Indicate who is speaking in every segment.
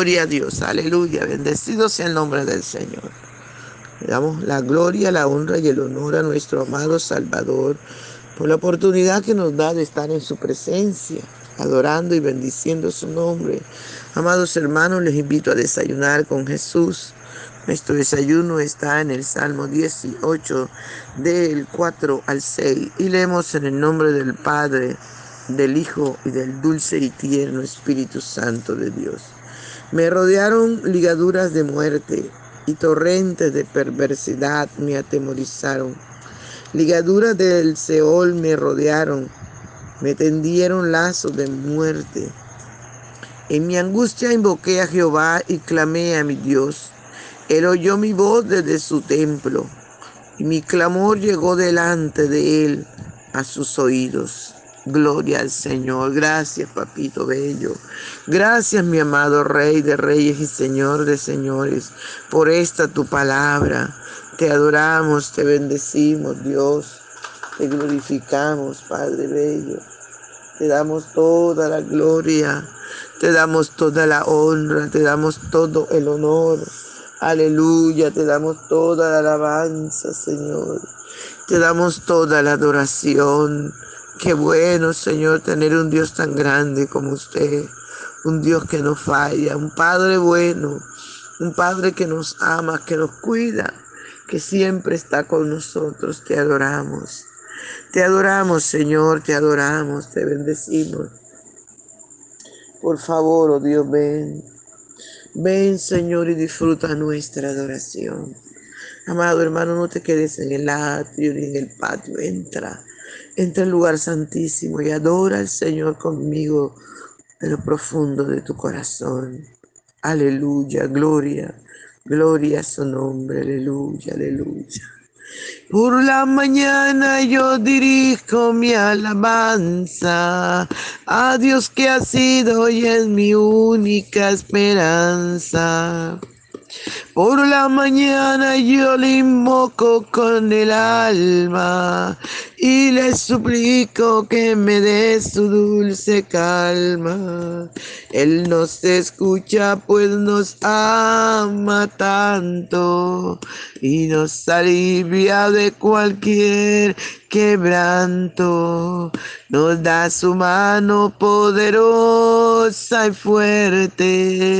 Speaker 1: Gloria a Dios, aleluya, bendecido sea el nombre del Señor. Le damos la gloria, la honra y el honor a nuestro amado Salvador por la oportunidad que nos da de estar en su presencia, adorando y bendiciendo su nombre. Amados hermanos, les invito a desayunar con Jesús. Nuestro desayuno está en el Salmo 18, del 4 al 6, y leemos en el nombre del Padre, del Hijo y del dulce y tierno Espíritu Santo de Dios. Me rodearon ligaduras de muerte y torrentes de perversidad me atemorizaron. Ligaduras del Seol me rodearon, me tendieron lazos de muerte. En mi angustia invoqué a Jehová y clamé a mi Dios. Él oyó mi voz desde su templo y mi clamor llegó delante de él a sus oídos. Gloria al Señor. Gracias, papito bello. Gracias, mi amado Rey de Reyes y Señor de Señores, por esta tu palabra. Te adoramos, te bendecimos, Dios. Te glorificamos, Padre bello. Te damos toda la gloria. Te damos toda la honra. Te damos todo el honor. Aleluya. Te damos toda la alabanza, Señor. Te damos toda la adoración. Qué bueno, Señor, tener un Dios tan grande como usted, un Dios que no falla, un Padre bueno, un Padre que nos ama, que nos cuida, que siempre está con nosotros. Te adoramos. Te adoramos, Señor, te adoramos, te bendecimos. Por favor, oh Dios, ven. Ven, Señor, y disfruta nuestra adoración. Amado hermano, no te quedes en el atrio ni en el patio. Entra Entra al lugar santísimo y adora al Señor conmigo en lo profundo de tu corazón. Aleluya, gloria, gloria a su nombre, aleluya, aleluya. Por la mañana yo dirijo mi alabanza a Dios que ha sido y es mi única esperanza. Por la mañana yo le invoco con el alma y le suplico que me dé su dulce calma. Él nos escucha pues nos ama tanto y nos alivia de cualquier quebranto. Nos da su mano poderosa y fuerte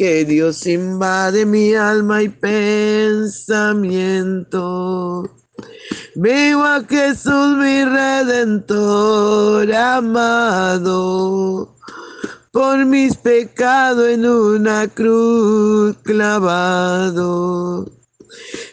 Speaker 1: que Dios invade mi alma y pensamiento. Veo a Jesús mi redentor amado, por mis pecados en una cruz clavado.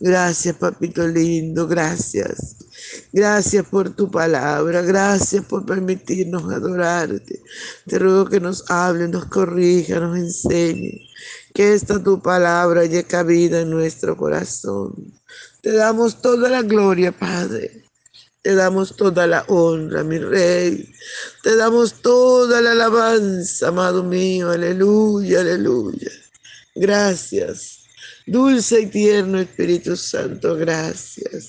Speaker 1: Gracias, papito lindo, gracias. Gracias por tu palabra, gracias por permitirnos adorarte. Te ruego que nos hable, nos corrija, nos enseñe que esta tu palabra haya cabida en nuestro corazón. Te damos toda la gloria, Padre. Te damos toda la honra, mi Rey. Te damos toda la alabanza, amado mío. Aleluya, aleluya. Gracias. Dulce y tierno Espíritu Santo, gracias.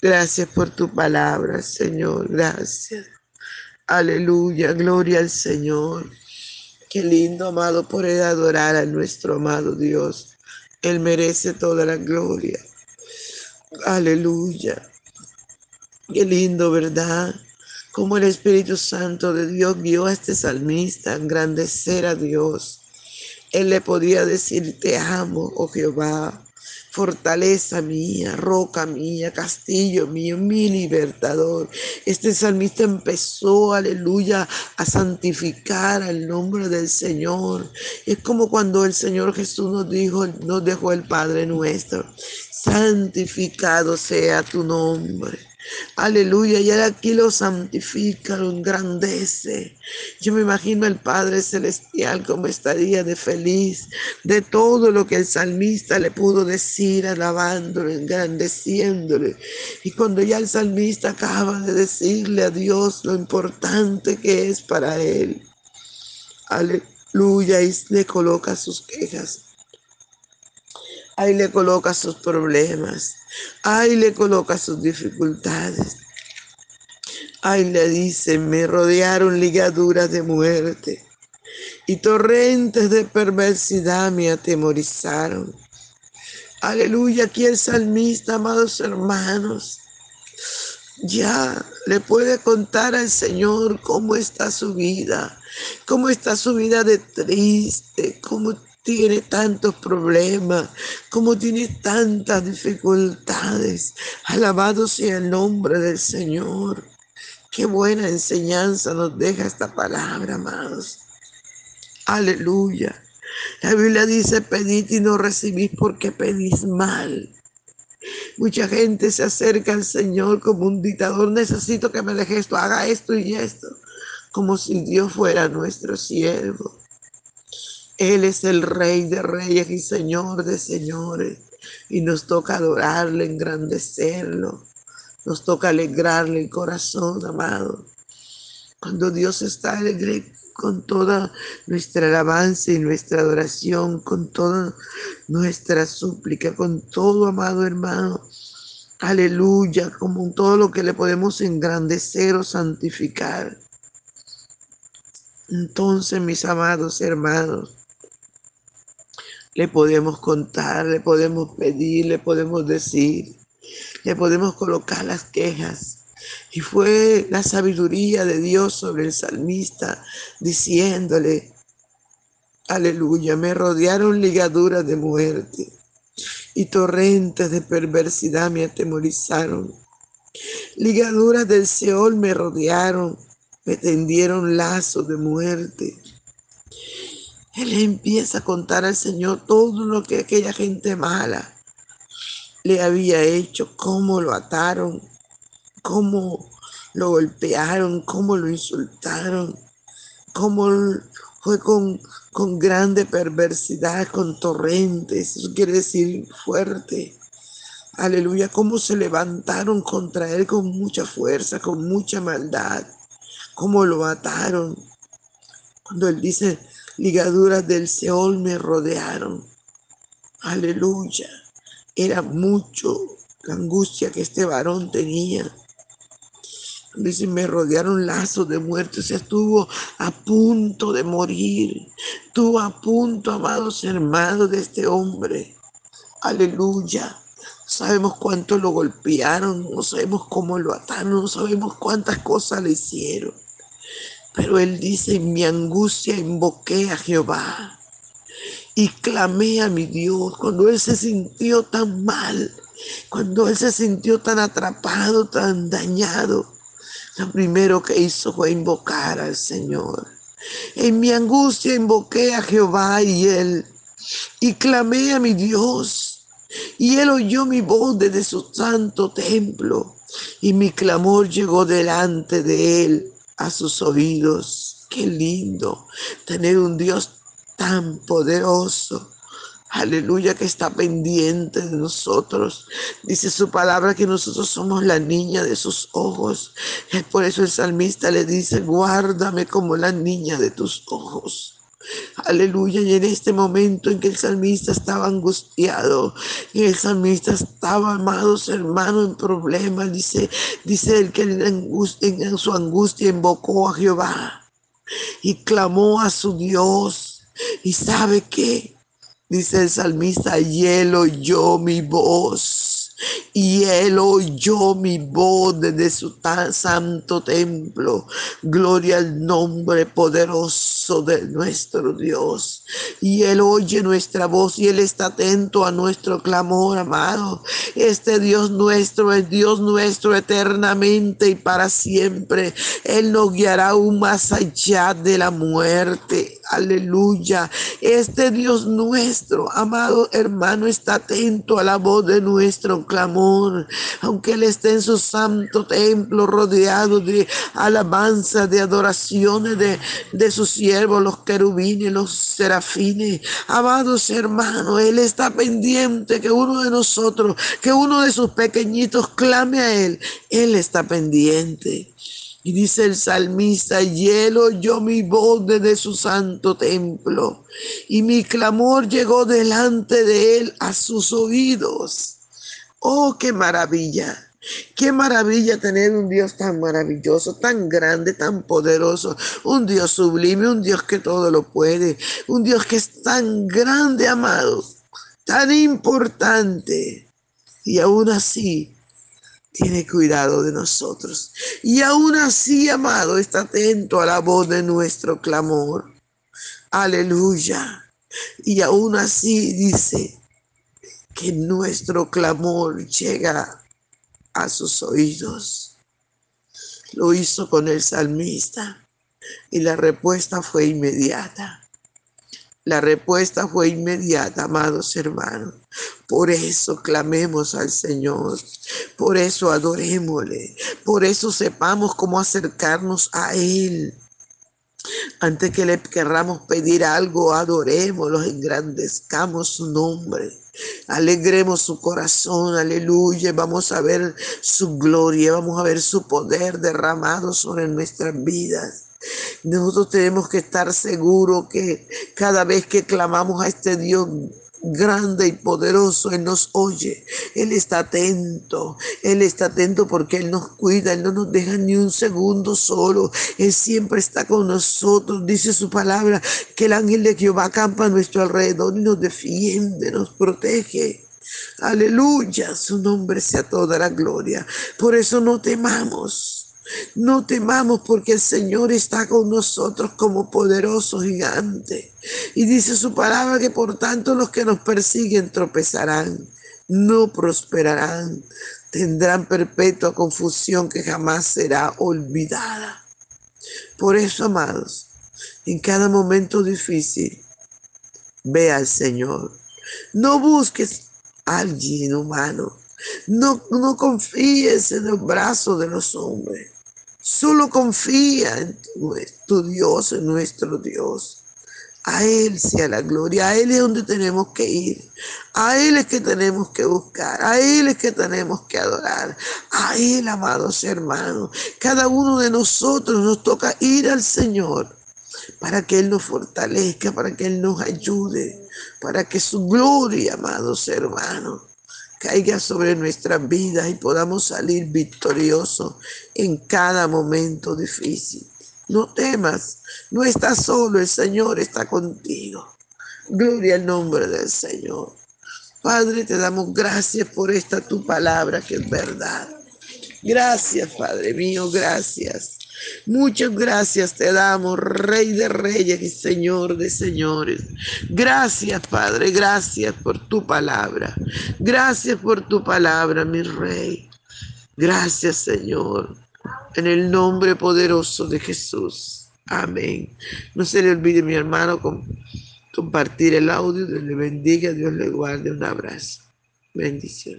Speaker 1: Gracias por tu palabra, Señor. Gracias. Aleluya. Gloria al Señor. Qué lindo, amado, poder adorar a nuestro amado Dios. Él merece toda la gloria. Aleluya. Qué lindo, ¿verdad? Como el Espíritu Santo de Dios vio a este salmista engrandecer a Dios. Él le podía decir, te amo, oh Jehová fortaleza mía, roca mía, castillo mío, mi libertador. Este salmista empezó, aleluya, a santificar el nombre del Señor. Es como cuando el Señor Jesús nos dijo, nos dejó el Padre nuestro. Santificado sea tu nombre. Aleluya, y aquí lo santifica, lo engrandece. Yo me imagino al Padre Celestial como estaría de feliz de todo lo que el salmista le pudo decir, alabándolo, engrandeciéndole. Y cuando ya el salmista acaba de decirle a Dios lo importante que es para él, aleluya, y le coloca sus quejas. Ahí le coloca sus problemas. Ahí le coloca sus dificultades. Ahí le dice, me rodearon ligaduras de muerte y torrentes de perversidad me atemorizaron. Aleluya, aquí el salmista, amados hermanos, ya le puede contar al Señor cómo está su vida, cómo está su vida de triste, cómo tiene tantos problemas, como tiene tantas dificultades. Alabado sea el nombre del Señor. Qué buena enseñanza nos deja esta palabra, amados. Aleluya. La Biblia dice, pedid y no recibís porque pedís mal. Mucha gente se acerca al Señor como un dictador. Necesito que me deje esto, haga esto y esto. Como si Dios fuera nuestro siervo. Él es el Rey de Reyes y Señor de Señores. Y nos toca adorarle, engrandecerlo. Nos toca alegrarle el corazón, amado. Cuando Dios está alegre con toda nuestra alabanza y nuestra adoración, con toda nuestra súplica, con todo, amado hermano. Aleluya, como todo lo que le podemos engrandecer o santificar. Entonces, mis amados hermanos, le podemos contar, le podemos pedir, le podemos decir, le podemos colocar las quejas. Y fue la sabiduría de Dios sobre el salmista diciéndole, aleluya, me rodearon ligaduras de muerte y torrentes de perversidad me atemorizaron. Ligaduras del Seol me rodearon, me tendieron lazos de muerte. Él empieza a contar al Señor todo lo que aquella gente mala le había hecho, cómo lo ataron, cómo lo golpearon, cómo lo insultaron, cómo fue con, con grande perversidad, con torrentes, eso quiere decir fuerte. Aleluya, cómo se levantaron contra él con mucha fuerza, con mucha maldad, cómo lo ataron. Cuando él dice, ligaduras del Seol me rodearon. Aleluya. Era mucho la angustia que este varón tenía. Dice, me rodearon lazos de muerte. Se estuvo a punto de morir. Estuvo a punto, amados hermanos, de este hombre. Aleluya. Sabemos cuánto lo golpearon, no sabemos cómo lo ataron, no sabemos cuántas cosas le hicieron. Pero él dice, en mi angustia invoqué a Jehová y clamé a mi Dios cuando él se sintió tan mal, cuando él se sintió tan atrapado, tan dañado. Lo primero que hizo fue invocar al Señor. En mi angustia invoqué a Jehová y él, y clamé a mi Dios, y él oyó mi voz desde su santo templo, y mi clamor llegó delante de él a sus oídos. Qué lindo tener un Dios tan poderoso. Aleluya que está pendiente de nosotros. Dice su palabra que nosotros somos la niña de sus ojos. Es por eso el salmista le dice, guárdame como la niña de tus ojos. Aleluya. Y en este momento en que el salmista estaba angustiado, y el salmista estaba, amados hermanos, en problemas, dice, dice él que en, su angustia invocó a Jehová y clamó a su Dios. ¿Y sabe qué? Dice el salmista, y él oyó mi voz y él oyó mi voz desde su tan santo templo. Gloria al nombre poderoso de nuestro Dios. Y él oye nuestra voz y él está atento a nuestro clamor, amado. Este Dios nuestro es Dios nuestro eternamente y para siempre. Él nos guiará aún más allá de la muerte. Aleluya. Este Dios nuestro, amado hermano, está atento a la voz de nuestro clamor. Aunque Él esté en su santo templo rodeado de alabanza, de adoraciones de, de sus siervos, los querubines, los serafines. Amados hermanos, Él está pendiente que uno de nosotros, que uno de sus pequeñitos clame a Él. Él está pendiente. Y dice el salmista, y él oyó mi voz desde su santo templo, y mi clamor llegó delante de él a sus oídos. Oh, qué maravilla. Qué maravilla tener un Dios tan maravilloso, tan grande, tan poderoso, un Dios sublime, un Dios que todo lo puede, un Dios que es tan grande, amado, tan importante. Y aún así tiene cuidado de nosotros. Y aún así, amado, está atento a la voz de nuestro clamor. Aleluya. Y aún así dice que nuestro clamor llega a sus oídos. Lo hizo con el salmista y la respuesta fue inmediata. La respuesta fue inmediata, amados hermanos. Por eso clamemos al Señor, por eso adorémosle, por eso sepamos cómo acercarnos a Él. Antes que le querramos pedir algo, adorémoslo, engrandezcamos su nombre, alegremos su corazón, aleluya. Vamos a ver su gloria, vamos a ver su poder derramado sobre nuestras vidas. Nosotros tenemos que estar seguros que cada vez que clamamos a este Dios grande y poderoso, Él nos oye, Él está atento, Él está atento porque Él nos cuida, Él no nos deja ni un segundo solo, Él siempre está con nosotros, dice su palabra, que el ángel de Jehová acampa a nuestro alrededor y nos defiende, nos protege. Aleluya, su nombre sea toda la gloria. Por eso no temamos. No temamos porque el Señor está con nosotros como poderoso gigante. Y dice su palabra que por tanto los que nos persiguen tropezarán, no prosperarán, tendrán perpetua confusión que jamás será olvidada. Por eso, amados, en cada momento difícil, ve al Señor. No busques a alguien humano. No, no confíes en los brazos de los hombres. Solo confía en tu, Dios, en nuestro Dios. A Él sea la gloria, a Él es donde tenemos que ir, a Él es que tenemos que buscar, a Él es que tenemos que adorar, a Él, amados hermanos. Cada uno de nosotros nos toca ir al Señor para que Él nos fortalezca, para que Él nos ayude, para que su gloria, amados hermanos, caiga sobre nuestras vidas y podamos salir victoriosos en cada momento difícil. No temas, no estás solo, el Señor está contigo. Gloria al nombre del Señor. Padre, te damos gracias por esta tu palabra que es verdad. Gracias, Padre mío, gracias. Muchas gracias te damos, Rey de Reyes y Señor de Señores. Gracias, Padre, gracias por tu palabra. Gracias por tu palabra, mi Rey. Gracias, Señor. En el nombre poderoso de Jesús. Amén. No se le olvide, mi hermano, compartir el audio. Dios le bendiga, Dios le guarde. Un abrazo. Bendición.